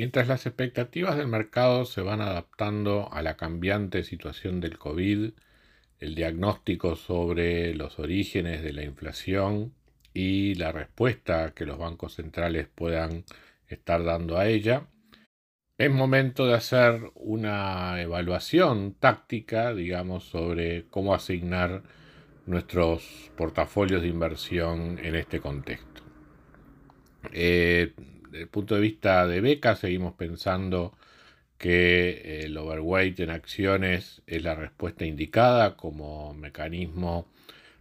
Mientras las expectativas del mercado se van adaptando a la cambiante situación del COVID, el diagnóstico sobre los orígenes de la inflación y la respuesta que los bancos centrales puedan estar dando a ella, es momento de hacer una evaluación táctica, digamos, sobre cómo asignar nuestros portafolios de inversión en este contexto. Eh, desde el punto de vista de beca, seguimos pensando que el overweight en acciones es la respuesta indicada como mecanismo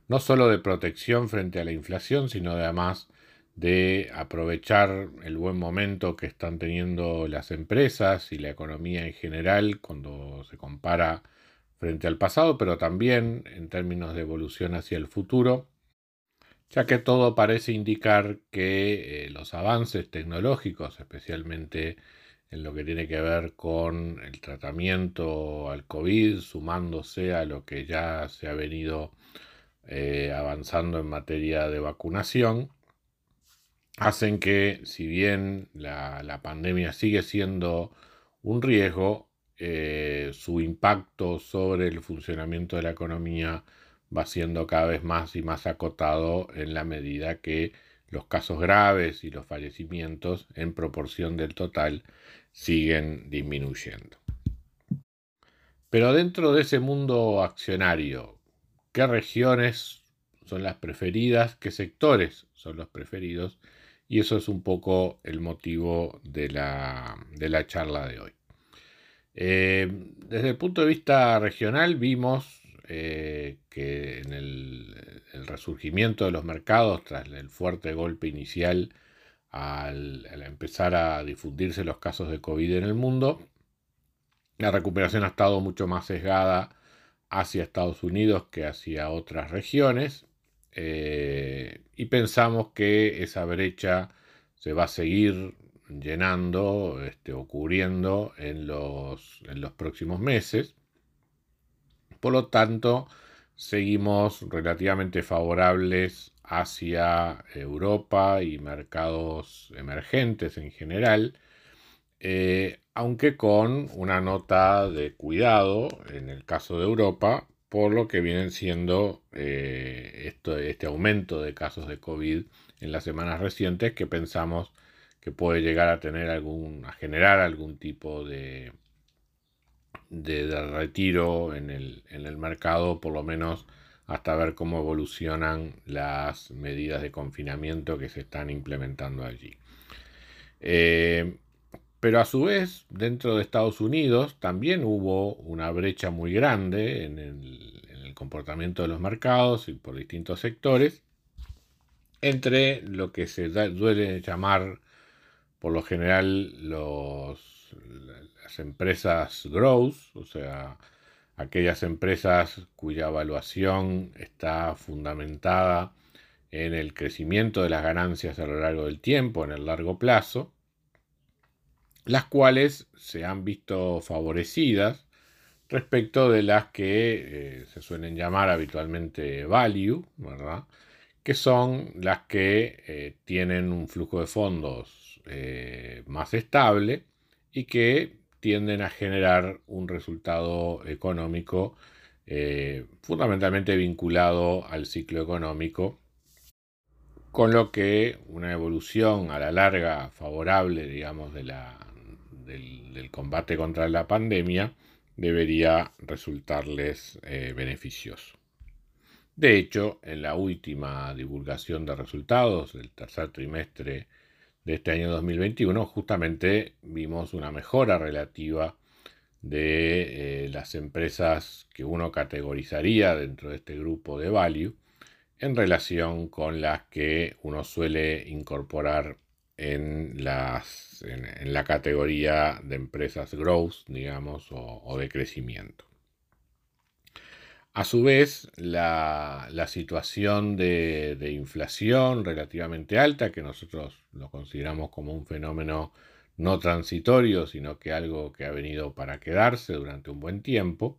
no solo de protección frente a la inflación, sino además de aprovechar el buen momento que están teniendo las empresas y la economía en general cuando se compara frente al pasado, pero también en términos de evolución hacia el futuro ya que todo parece indicar que eh, los avances tecnológicos, especialmente en lo que tiene que ver con el tratamiento al COVID, sumándose a lo que ya se ha venido eh, avanzando en materia de vacunación, hacen que si bien la, pandemia sigue siendo un riesgo, eh, su impacto sobre el funcionamiento de la economía va siendo cada vez más y más acotado en la medida que los casos graves y los fallecimientos en proporción del total siguen disminuyendo. Pero dentro de ese mundo accionario, ¿qué regiones son las preferidas? ¿Qué sectores son los preferidos? Y eso es un poco el motivo de la, charla de hoy. Eh, desde el punto de vista regional vimos eh, que en el, resurgimiento de los mercados tras el fuerte golpe inicial al, empezar a difundirse los casos de COVID en el mundo, la recuperación ha estado mucho más sesgada hacia Estados Unidos que hacia otras regiones eh, y pensamos que esa brecha se va a seguir llenando este, o cubriendo en los, en los próximos meses. Por lo tanto, seguimos relativamente favorables hacia Europa y mercados emergentes en general, eh, aunque con una nota de cuidado en el caso de Europa, por lo que vienen siendo eh, este aumento de casos de COVID en las semanas recientes que pensamos que puede llegar a tener algún, a generar algún tipo de, de, retiro en el, en el mercado, por lo menos hasta ver cómo evolucionan las medidas de confinamiento que se están implementando allí. Eh, pero a su vez, dentro de Estados Unidos también hubo una brecha muy grande en el, en el, comportamiento de los mercados y por distintos sectores entre lo que se duele llamar por lo general los empresas growth, o sea, aquellas empresas cuya evaluación está fundamentada en el crecimiento de las ganancias a lo largo del tiempo, en el largo plazo, las cuales se han visto favorecidas respecto de las que eh, se suelen llamar habitualmente value, ¿verdad? que son las que eh, tienen un flujo de fondos eh, más estable y que tienden a generar un resultado económico eh, fundamentalmente vinculado al ciclo económico, con lo que una evolución a la larga favorable, digamos, del, combate contra la pandemia debería resultarles eh, beneficioso. De hecho, en la última divulgación de resultados del tercer trimestre de este año 2021, justamente vimos una mejora relativa de eh, las empresas que uno categorizaría dentro de este grupo de value en relación con las que uno suele incorporar en, las, en, la categoría de empresas growth, digamos, o, de crecimiento. A su vez, la, situación de, de, inflación relativamente alta, que nosotros lo consideramos como un fenómeno no transitorio, sino que algo que ha venido para quedarse durante un buen tiempo,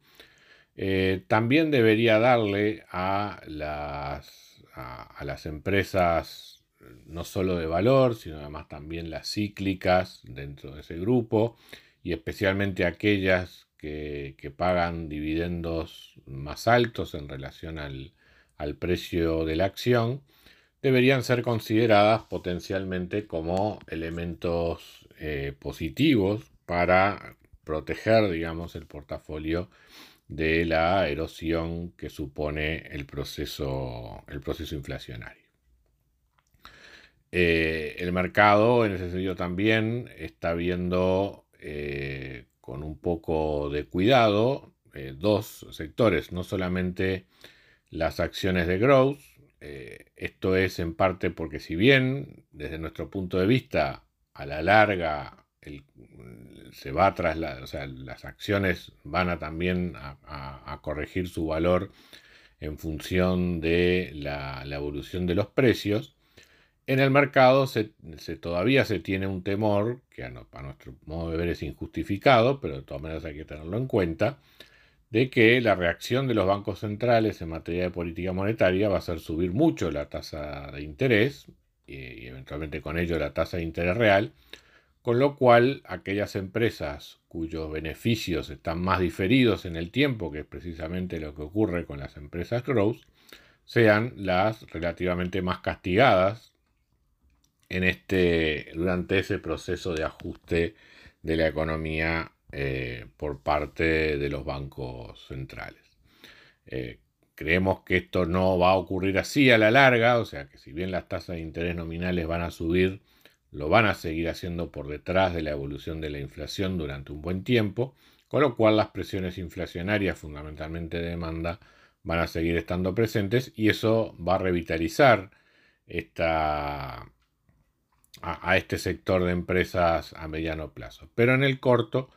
eh, también debería darle a las, a, las empresas no solo de valor, sino además también las cíclicas dentro de ese grupo y especialmente aquellas que, pagan dividendos más altos en relación al, al precio de la acción, deberían ser consideradas potencialmente como elementos eh, positivos para proteger, digamos, el portafolio de la erosión que supone el proceso, el proceso inflacionario. Eh, el mercado, en ese sentido, también está viendo eh, con un poco de cuidado dos sectores, no solamente las acciones de growth, esto es en parte porque si bien desde nuestro punto de vista a la larga se va tras o sea, las acciones van a también a, corregir su valor en función de la, evolución de los precios. En el mercado se, todavía se tiene un temor, que a, nuestro modo de ver es injustificado, pero de todas maneras hay que tenerlo en cuenta, de que la reacción de los bancos centrales en materia de política monetaria va a ser subir mucho la tasa de interés, y eventualmente con ello la tasa de interés real, con lo cual aquellas empresas cuyos beneficios están más diferidos en el tiempo, que es precisamente lo que ocurre con las empresas growth, sean las relativamente más castigadas en este, durante ese proceso de ajuste de la economía eh, por parte de los bancos centrales. Eh, Creemos que esto no va a ocurrir así a la larga, o sea que si bien las tasas de interés nominales van a subir, lo van a seguir haciendo por detrás de la evolución de la inflación durante un buen tiempo, con lo cual las presiones inflacionarias, fundamentalmente de demanda, van a seguir estando presentes y eso va a revitalizar esta, a, este sector de empresas a mediano plazo. Pero en el corto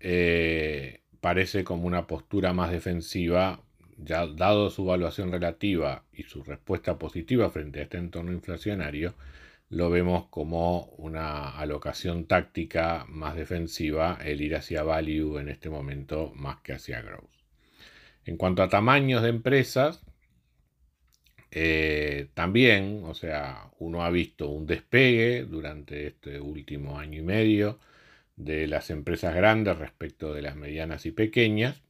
eh, parece como una postura más defensiva ya dado su evaluación relativa y su respuesta positiva frente a este entorno inflacionario, lo vemos como una alocación táctica más defensiva, el ir hacia value en este momento más que hacia growth. En cuanto a tamaños de empresas, eh, también, o sea, uno ha visto un despegue durante este último año y medio de las empresas grandes respecto de las medianas y pequeñas,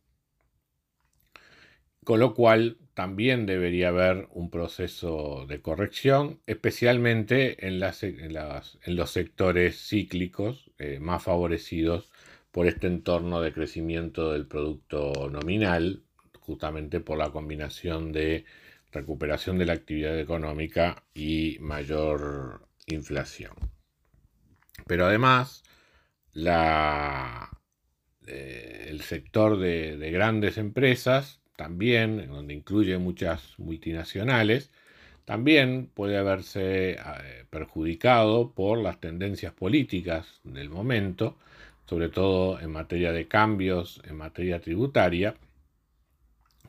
con lo cual también debería haber un proceso de corrección, especialmente en, los sectores cíclicos eh, más favorecidos por este entorno de crecimiento del producto nominal, justamente por la combinación de recuperación de la actividad económica y mayor inflación. Pero además, eh, el sector de grandes empresas también, donde incluye muchas multinacionales, también puede haberse eh, perjudicado por las tendencias políticas del momento, sobre todo en materia de cambios en materia tributaria,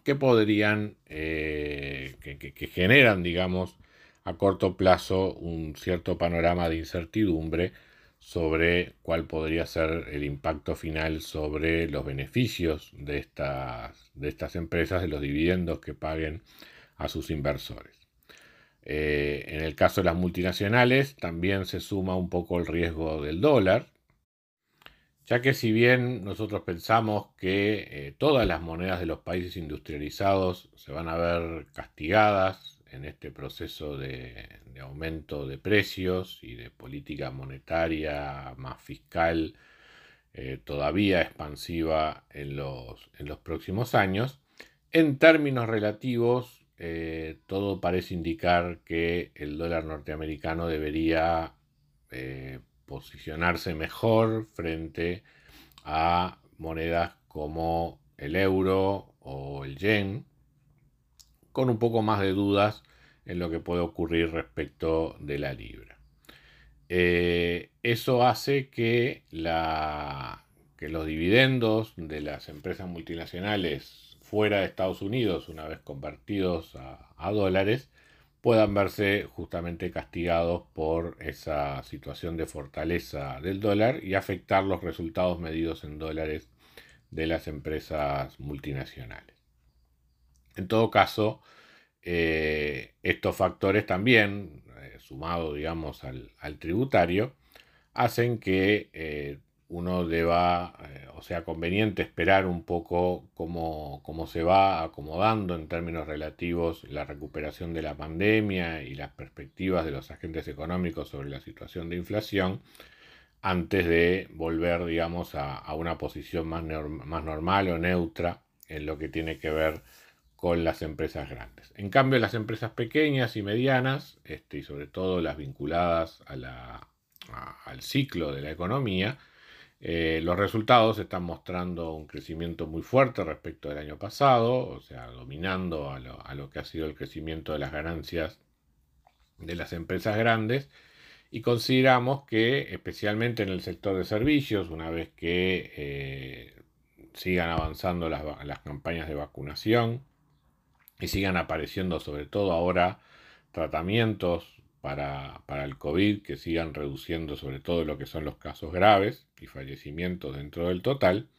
que podrían, eh, que generan, digamos, a corto plazo un cierto panorama de incertidumbre sobre cuál podría ser el impacto final sobre los beneficios de estas, de estas empresas, de los dividendos que paguen a sus inversores. Eh, en el caso de las multinacionales también se suma un poco el riesgo del dólar, ya que si bien nosotros pensamos que eh, todas las monedas de los países industrializados se van a ver castigadas en este proceso de, aumento de precios y de política monetaria más fiscal eh, todavía expansiva en los, próximos años. En términos relativos, eh, todo parece indicar que el dólar norteamericano debería posicionarse mejor frente a monedas como el euro o el yen, con un poco más de dudas en lo que puede ocurrir respecto de la libra. eh, eso hace que, los dividendos de las empresas multinacionales fuera de Estados Unidos, una vez convertidos a dólares, puedan verse justamente castigados por esa situación de fortaleza del dólar y afectar los resultados medidos en dólares de las empresas multinacionales. En todo caso, eh, estos factores también, eh, sumado digamos al, tributario, hacen que eh, uno deba, eh, o sea, conveniente esperar un poco cómo, cómo, se va acomodando en términos relativos la recuperación de la pandemia y las perspectivas de los agentes económicos sobre la situación de inflación antes de volver, digamos, a, una posición más, normal o neutra en lo que tiene que ver con las empresas grandes. En cambio, las empresas pequeñas y medianas, este, y sobre todo las vinculadas al ciclo de la economía, eh, los resultados están mostrando un crecimiento muy fuerte respecto del año pasado, o sea, dominando a lo, que ha sido el crecimiento de las ganancias de las empresas grandes. Y consideramos que, especialmente en el sector de servicios, una vez que eh, sigan avanzando las, las campañas de vacunación y sigan apareciendo sobre todo ahora tratamientos para, el COVID que sigan reduciendo sobre todo lo que son los casos graves y fallecimientos dentro del total,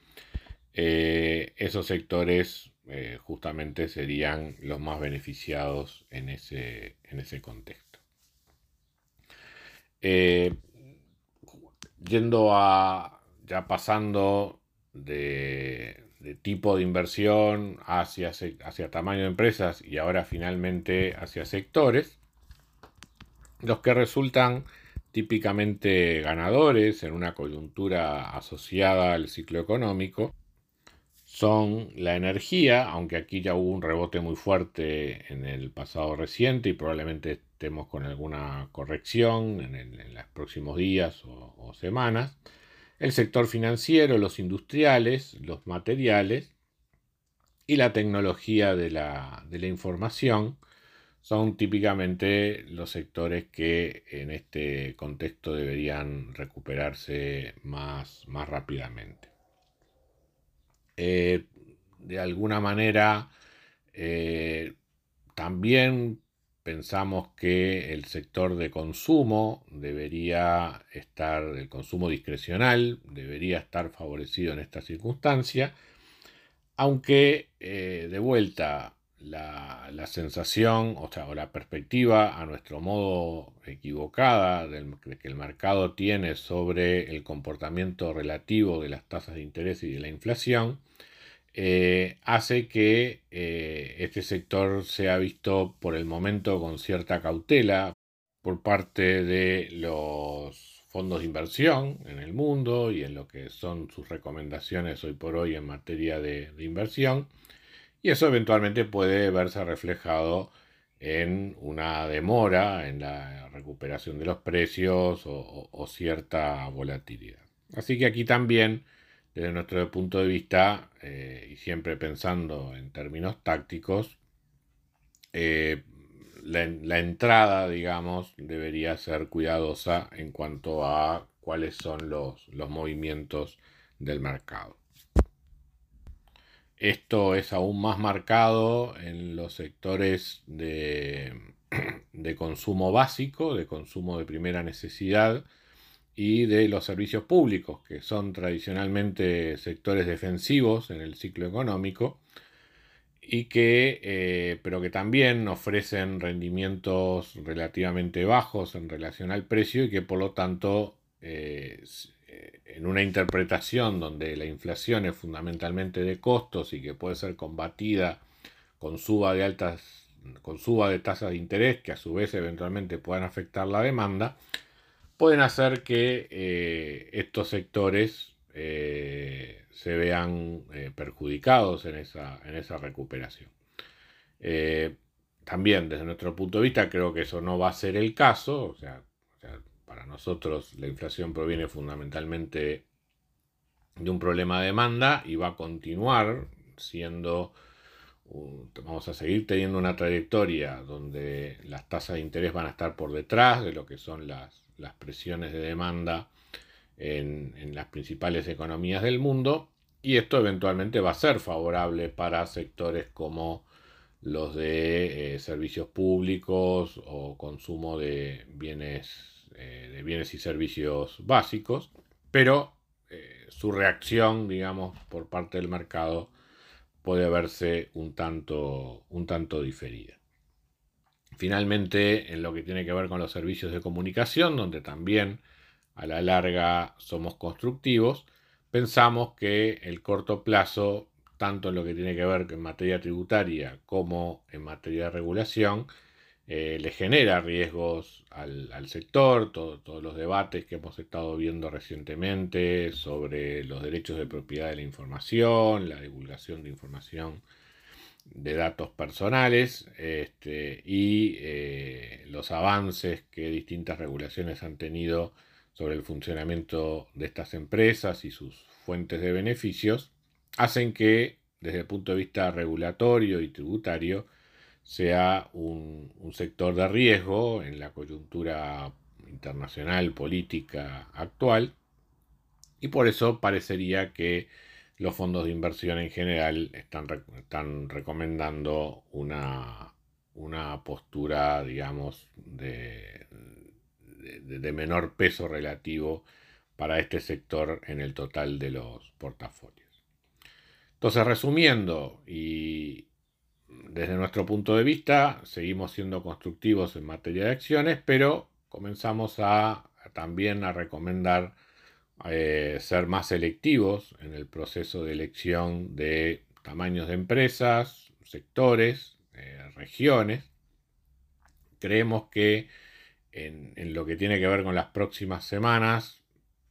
eh, esos sectores eh, justamente serían los más beneficiados en ese, en ese contexto. Eh, yendo a, ya pasando de, tipo de inversión hacia, hacia tamaño de empresas y ahora finalmente hacia sectores, los que resultan típicamente ganadores en una coyuntura asociada al ciclo económico son la energía, aunque aquí ya hubo un rebote muy fuerte en el pasado reciente y probablemente estemos con alguna corrección en, los próximos días o, semanas, el sector financiero, los industriales, los materiales y la tecnología de la información, son típicamente los sectores que en este contexto deberían recuperarse más, más rápidamente. Eh, de alguna manera, eh, también pensamos que el sector de consumo debería estar, el consumo discrecional debería estar favorecido en esta circunstancia, aunque eh, de vuelta la, sensación o, sea, o la perspectiva a nuestro modo equivocada de que el mercado tiene sobre el comportamiento relativo de las tasas de interés y de la inflación, eh, hace que eh, este sector sea visto por el momento con cierta cautela por parte de los fondos de inversión en el mundo y en lo que son sus recomendaciones hoy por hoy en materia de inversión y eso eventualmente puede verse reflejado en una demora en la recuperación de los precios o, cierta volatilidad. Así que aquí también, desde nuestro punto de vista, eh, y siempre pensando en términos tácticos, eh, la, entrada, digamos, debería ser cuidadosa en cuanto a cuáles son los movimientos del mercado. Esto es aún más marcado en los sectores de, consumo básico, de consumo de primera necesidad y de los servicios públicos, que son tradicionalmente sectores defensivos en el ciclo económico y que, eh, pero que también ofrecen rendimientos relativamente bajos en relación al precio y que por lo tanto eh, en una interpretación donde la inflación es fundamentalmente de costos y que puede ser combatida con suba de altas con suba de tasas de interés que a su vez eventualmente puedan afectar la demanda, pueden hacer que eh, estos sectores eh, se vean eh, perjudicados en esa, en esa recuperación. también desde nuestro punto de vista creo que eso no va a ser el caso, para nosotros la inflación proviene fundamentalmente de un problema de demanda y va a continuar siendo, vamos a seguir teniendo una trayectoria donde las tasas de interés van a estar por detrás de lo que son las, presiones de demanda en, las principales economías del mundo y esto eventualmente va a ser favorable para sectores como los de eh, servicios públicos o consumo de bienes, eh, de bienes y servicios básicos, pero eh, su reacción, digamos, por parte del mercado puede verse un tanto, un tanto diferida. Finalmente, en lo que tiene que ver con los servicios de comunicación, donde también a la larga somos constructivos, pensamos que el corto plazo, tanto en lo que tiene que ver en materia tributaria como en materia de regulación, eh, le genera riesgos al, sector, todos los debates que hemos estado viendo recientemente sobre los derechos de propiedad de la información, la divulgación de información de datos personales este, y eh, los avances que distintas regulaciones han tenido sobre el funcionamiento de estas empresas y sus fuentes de beneficios, hacen que desde el punto de vista regulatorio y tributario sea un, sector de riesgo en la coyuntura internacional política actual y por eso parecería que los fondos de inversión en general están, están recomendando una, una postura, digamos, de, de, menor peso relativo para este sector en el total de los portafolios. Entonces, resumiendo, y desde nuestro punto de vista, seguimos siendo constructivos en materia de acciones, pero comenzamos a también a recomendar eh, ser más selectivos en el proceso de elección de tamaños de empresas, sectores, eh, regiones. Creemos que en, lo que tiene que ver con las próximas semanas,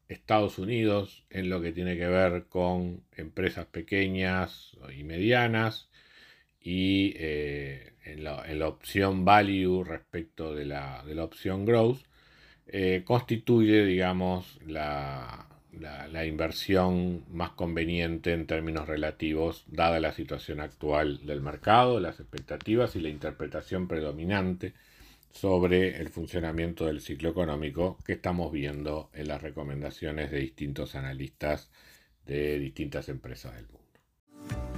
Estados Unidos, en lo que tiene que ver con empresas pequeñas y medianas, y eh, en, la, opción value respecto de la, opción growth, eh, constituye, digamos, la, la, inversión más conveniente en términos relativos, dada la situación actual del mercado, las expectativas y la interpretación predominante sobre el funcionamiento del ciclo económico que estamos viendo en las recomendaciones de distintos analistas de distintas empresas del mundo.